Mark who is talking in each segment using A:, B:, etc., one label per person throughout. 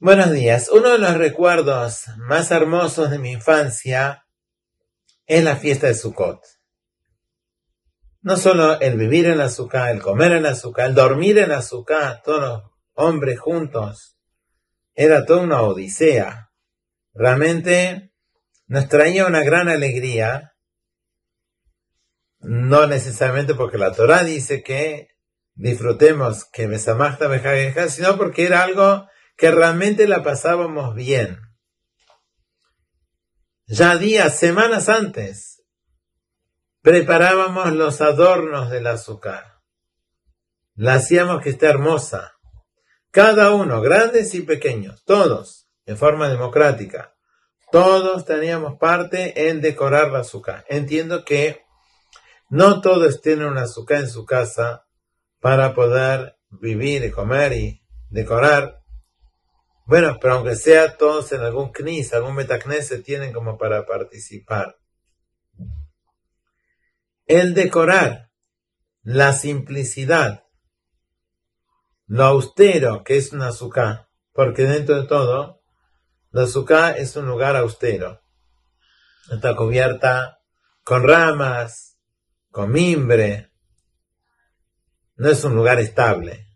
A: Buenos días. Uno de los recuerdos más hermosos de mi infancia es la fiesta de Sukkot. No solo el vivir en la el comer en la el dormir en la Sukkah, todos los hombres juntos, era toda una odisea. Realmente nos traía una gran alegría, no necesariamente porque la Torah dice que disfrutemos que Besamachta Bejageja, sino porque era algo que realmente la pasábamos bien. Ya días, semanas antes, preparábamos los adornos del azúcar. La hacíamos que esté hermosa. Cada uno, grandes y pequeños, todos, en forma democrática. Todos teníamos parte en decorar la azúcar. Entiendo que no todos tienen un azúcar en su casa para poder vivir y comer y decorar. Bueno, pero aunque sea todos en algún CNIS, algún se tienen como para participar. El decorar, la simplicidad, lo austero que es un azúcar, porque dentro de todo, la azúcar es un lugar austero. Está cubierta con ramas, con mimbre. No es un lugar estable.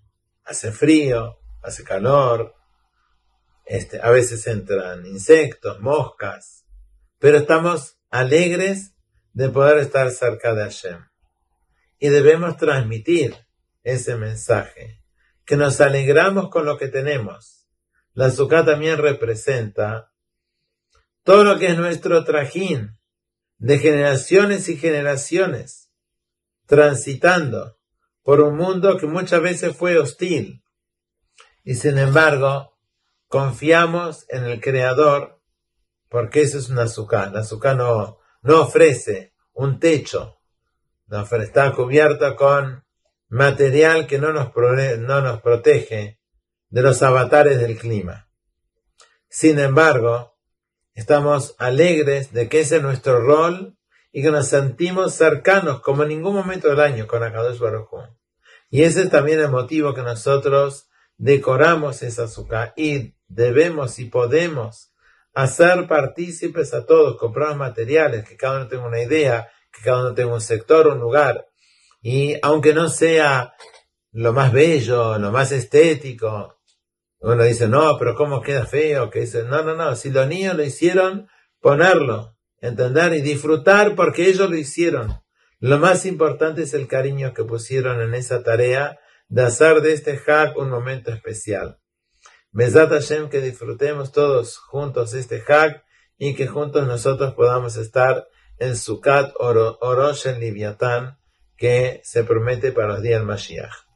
A: Hace frío, hace calor, este, a veces entran insectos, moscas, pero estamos alegres de poder estar cerca de Hashem. Y debemos transmitir ese mensaje, que nos alegramos con lo que tenemos. La azúcar también representa todo lo que es nuestro trajín de generaciones y generaciones, transitando por un mundo que muchas veces fue hostil. Y sin embargo, confiamos en el Creador, porque eso es un azúcar. La azúcar no, no ofrece un techo, no está cubierta con material que no nos, no nos protege de los avatares del clima. Sin embargo, estamos alegres de que ese es nuestro rol y que nos sentimos cercanos como en ningún momento del año con Akadosh Baruj Y ese es también el motivo que nosotros decoramos esa azúcar y debemos y podemos hacer partícipes a todos, comprar materiales, que cada uno tenga una idea, que cada uno tenga un sector, un lugar. Y aunque no sea lo más bello, lo más estético, uno dice, no, pero ¿cómo queda feo? Que dice, no, no, no, si los niños lo hicieron, ponerlo, entender y disfrutar porque ellos lo hicieron. Lo más importante es el cariño que pusieron en esa tarea de hacer de este hack un momento especial. Besat Hashem, que disfrutemos todos juntos este hack y que juntos nosotros podamos estar en Sukkot Orosh en Liviatán que se promete para los días Mashiach.